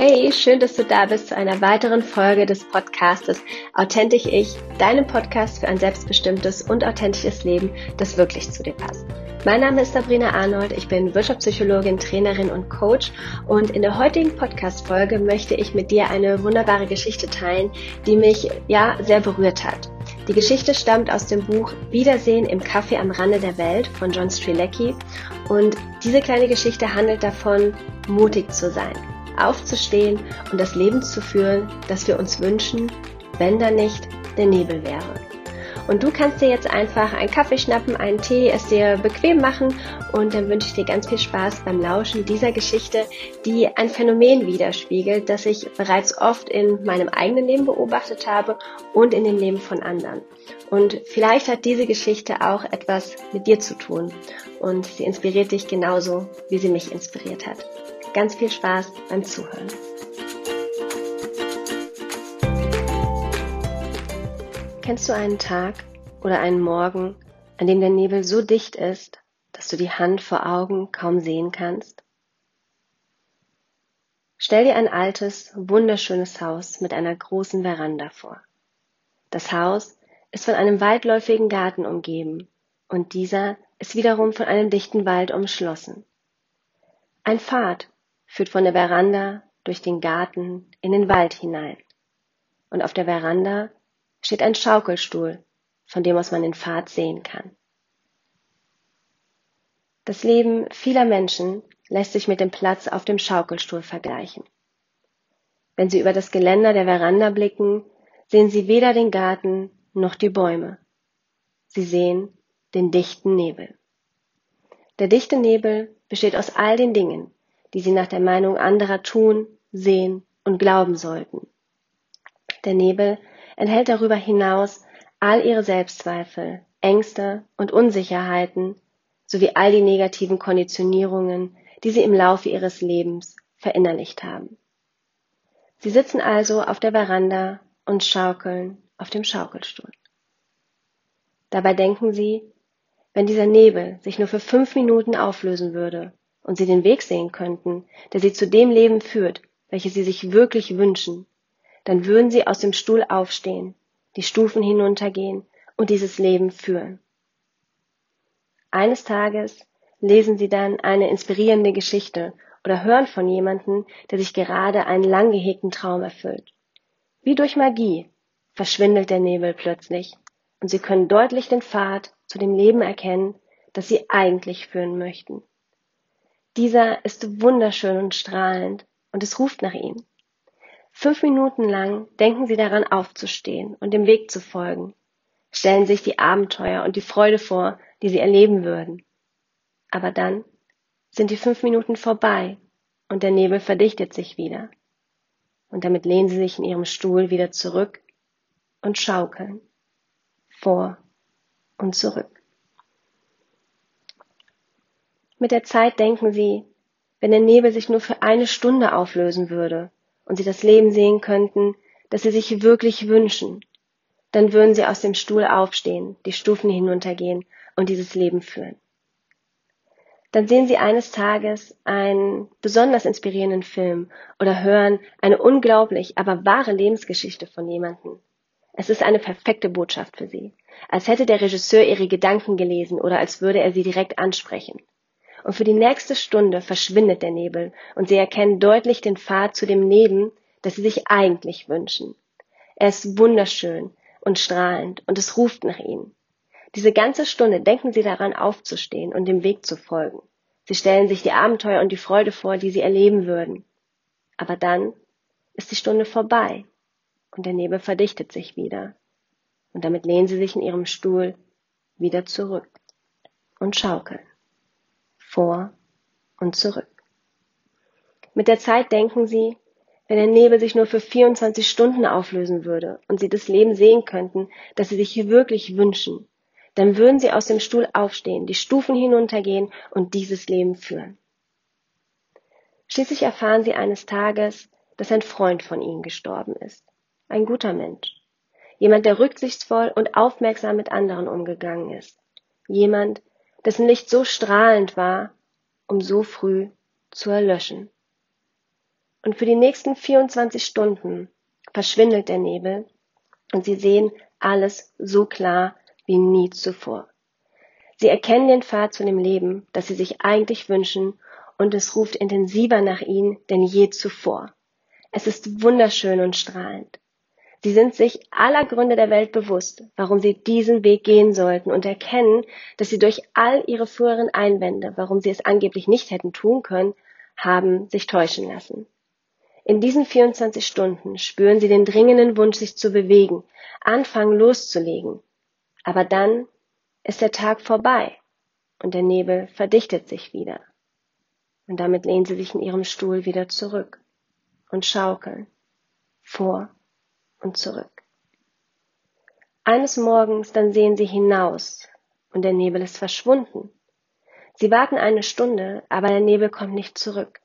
Hey, schön, dass du da bist zu einer weiteren Folge des Podcastes Authentisch Ich, deinem Podcast für ein selbstbestimmtes und authentisches Leben, das wirklich zu dir passt. Mein Name ist Sabrina Arnold, ich bin Wirtschaftspsychologin, Trainerin und Coach und in der heutigen Podcast-Folge möchte ich mit dir eine wunderbare Geschichte teilen, die mich ja sehr berührt hat. Die Geschichte stammt aus dem Buch Wiedersehen im Café am Rande der Welt von John Strilecki und diese kleine Geschichte handelt davon, mutig zu sein, aufzustehen und das Leben zu führen, das wir uns wünschen, wenn da nicht der Nebel wäre. Und du kannst dir jetzt einfach einen Kaffee schnappen, einen Tee, es dir bequem machen und dann wünsche ich dir ganz viel Spaß beim Lauschen dieser Geschichte, die ein Phänomen widerspiegelt, das ich bereits oft in meinem eigenen Leben beobachtet habe und in dem Leben von anderen. Und vielleicht hat diese Geschichte auch etwas mit dir zu tun und sie inspiriert dich genauso, wie sie mich inspiriert hat. Ganz viel Spaß beim Zuhören. Kennst du einen Tag oder einen Morgen, an dem der Nebel so dicht ist, dass du die Hand vor Augen kaum sehen kannst? Stell dir ein altes, wunderschönes Haus mit einer großen Veranda vor. Das Haus ist von einem weitläufigen Garten umgeben und dieser ist wiederum von einem dichten Wald umschlossen. Ein Pfad führt von der Veranda durch den Garten in den Wald hinein. Und auf der Veranda steht ein Schaukelstuhl, von dem aus man den Pfad sehen kann. Das Leben vieler Menschen lässt sich mit dem Platz auf dem Schaukelstuhl vergleichen. Wenn Sie über das Geländer der Veranda blicken, sehen Sie weder den Garten noch die Bäume. Sie sehen den dichten Nebel. Der dichte Nebel besteht aus all den Dingen, die Sie nach der Meinung anderer tun, sehen und glauben sollten. Der Nebel enthält darüber hinaus all ihre Selbstzweifel, Ängste und Unsicherheiten sowie all die negativen Konditionierungen, die sie im Laufe ihres Lebens verinnerlicht haben. Sie sitzen also auf der Veranda und schaukeln auf dem Schaukelstuhl. Dabei denken sie, wenn dieser Nebel sich nur für fünf Minuten auflösen würde und sie den Weg sehen könnten, der sie zu dem Leben führt, welches sie sich wirklich wünschen, dann würden sie aus dem Stuhl aufstehen, die Stufen hinuntergehen und dieses Leben führen. Eines Tages lesen sie dann eine inspirierende Geschichte oder hören von jemandem, der sich gerade einen lang gehegten Traum erfüllt. Wie durch Magie verschwindet der Nebel plötzlich und sie können deutlich den Pfad zu dem Leben erkennen, das sie eigentlich führen möchten. Dieser ist wunderschön und strahlend und es ruft nach ihnen. Fünf Minuten lang denken Sie daran aufzustehen und dem Weg zu folgen, stellen sich die Abenteuer und die Freude vor, die Sie erleben würden. Aber dann sind die fünf Minuten vorbei und der Nebel verdichtet sich wieder. Und damit lehnen Sie sich in Ihrem Stuhl wieder zurück und schaukeln vor und zurück. Mit der Zeit denken Sie, wenn der Nebel sich nur für eine Stunde auflösen würde, und sie das Leben sehen könnten, das sie sich wirklich wünschen, dann würden sie aus dem Stuhl aufstehen, die Stufen hinuntergehen und dieses Leben führen. Dann sehen sie eines Tages einen besonders inspirierenden Film oder hören eine unglaublich, aber wahre Lebensgeschichte von jemandem. Es ist eine perfekte Botschaft für sie, als hätte der Regisseur ihre Gedanken gelesen oder als würde er sie direkt ansprechen und für die nächste Stunde verschwindet der Nebel und sie erkennen deutlich den Pfad zu dem Leben, das sie sich eigentlich wünschen. Er ist wunderschön und strahlend und es ruft nach ihnen. Diese ganze Stunde denken sie daran aufzustehen und dem Weg zu folgen. Sie stellen sich die Abenteuer und die Freude vor, die sie erleben würden. Aber dann ist die Stunde vorbei und der Nebel verdichtet sich wieder. Und damit lehnen sie sich in ihrem Stuhl wieder zurück und schaukeln vor und zurück. Mit der Zeit denken sie, wenn der Nebel sich nur für 24 Stunden auflösen würde und sie das Leben sehen könnten, das sie sich wirklich wünschen, dann würden sie aus dem Stuhl aufstehen, die Stufen hinuntergehen und dieses Leben führen. Schließlich erfahren sie eines Tages, dass ein Freund von ihnen gestorben ist. Ein guter Mensch. Jemand, der rücksichtsvoll und aufmerksam mit anderen umgegangen ist. Jemand, dessen Licht so strahlend war, um so früh zu erlöschen. Und für die nächsten 24 Stunden verschwindet der Nebel und sie sehen alles so klar wie nie zuvor. Sie erkennen den Pfad zu dem Leben, das sie sich eigentlich wünschen und es ruft intensiver nach ihnen denn je zuvor. Es ist wunderschön und strahlend. Sie sind sich aller Gründe der Welt bewusst, warum sie diesen Weg gehen sollten und erkennen, dass sie durch all ihre früheren Einwände, warum sie es angeblich nicht hätten tun können, haben sich täuschen lassen. In diesen 24 Stunden spüren sie den dringenden Wunsch, sich zu bewegen, anfangen loszulegen. Aber dann ist der Tag vorbei und der Nebel verdichtet sich wieder. Und damit lehnen sie sich in ihrem Stuhl wieder zurück und schaukeln vor und zurück. Eines Morgens dann sehen sie hinaus und der Nebel ist verschwunden. Sie warten eine Stunde, aber der Nebel kommt nicht zurück.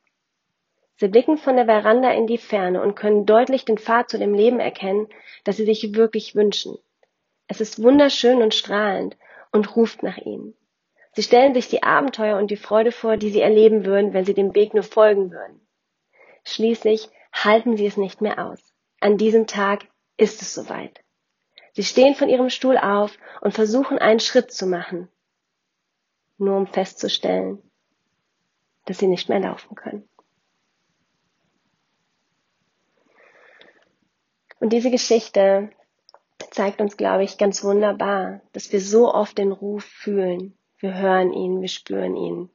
Sie blicken von der Veranda in die Ferne und können deutlich den Pfad zu dem Leben erkennen, das sie sich wirklich wünschen. Es ist wunderschön und strahlend und ruft nach ihnen. Sie stellen sich die Abenteuer und die Freude vor, die sie erleben würden, wenn sie dem Weg nur folgen würden. Schließlich halten sie es nicht mehr aus. An diesem Tag ist es soweit. Sie stehen von ihrem Stuhl auf und versuchen einen Schritt zu machen, nur um festzustellen, dass sie nicht mehr laufen können. Und diese Geschichte zeigt uns, glaube ich, ganz wunderbar, dass wir so oft den Ruf fühlen. Wir hören ihn, wir spüren ihn.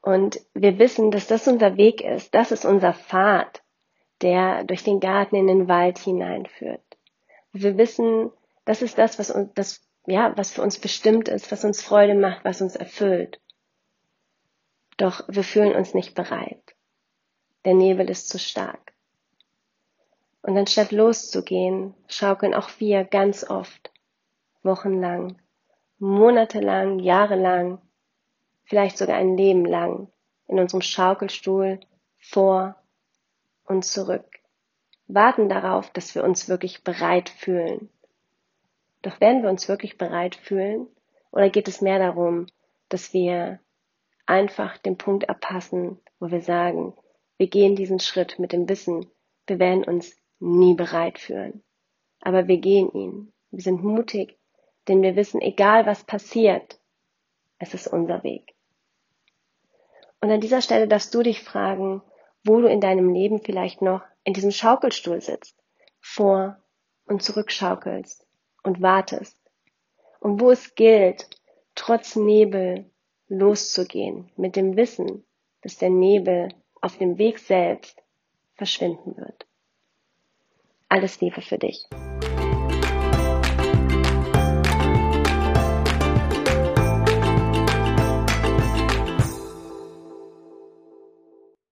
Und wir wissen, dass das unser Weg ist, das ist unser Pfad der durch den Garten in den Wald hineinführt. Wir wissen, das ist das, was uns, das, ja, was für uns bestimmt ist, was uns Freude macht, was uns erfüllt. Doch wir fühlen uns nicht bereit. Der Nebel ist zu stark. Und anstatt loszugehen, schaukeln auch wir ganz oft, wochenlang, monatelang, jahrelang, vielleicht sogar ein Leben lang in unserem Schaukelstuhl vor und zurück, warten darauf, dass wir uns wirklich bereit fühlen. Doch werden wir uns wirklich bereit fühlen? Oder geht es mehr darum, dass wir einfach den Punkt abpassen, wo wir sagen, wir gehen diesen Schritt mit dem Wissen, wir werden uns nie bereit fühlen. Aber wir gehen ihn. Wir sind mutig, denn wir wissen, egal was passiert, es ist unser Weg. Und an dieser Stelle darfst du dich fragen, wo du in deinem Leben vielleicht noch in diesem Schaukelstuhl sitzt, vor und zurückschaukelst und wartest. Und wo es gilt, trotz Nebel loszugehen, mit dem Wissen, dass der Nebel auf dem Weg selbst verschwinden wird. Alles Liebe für dich.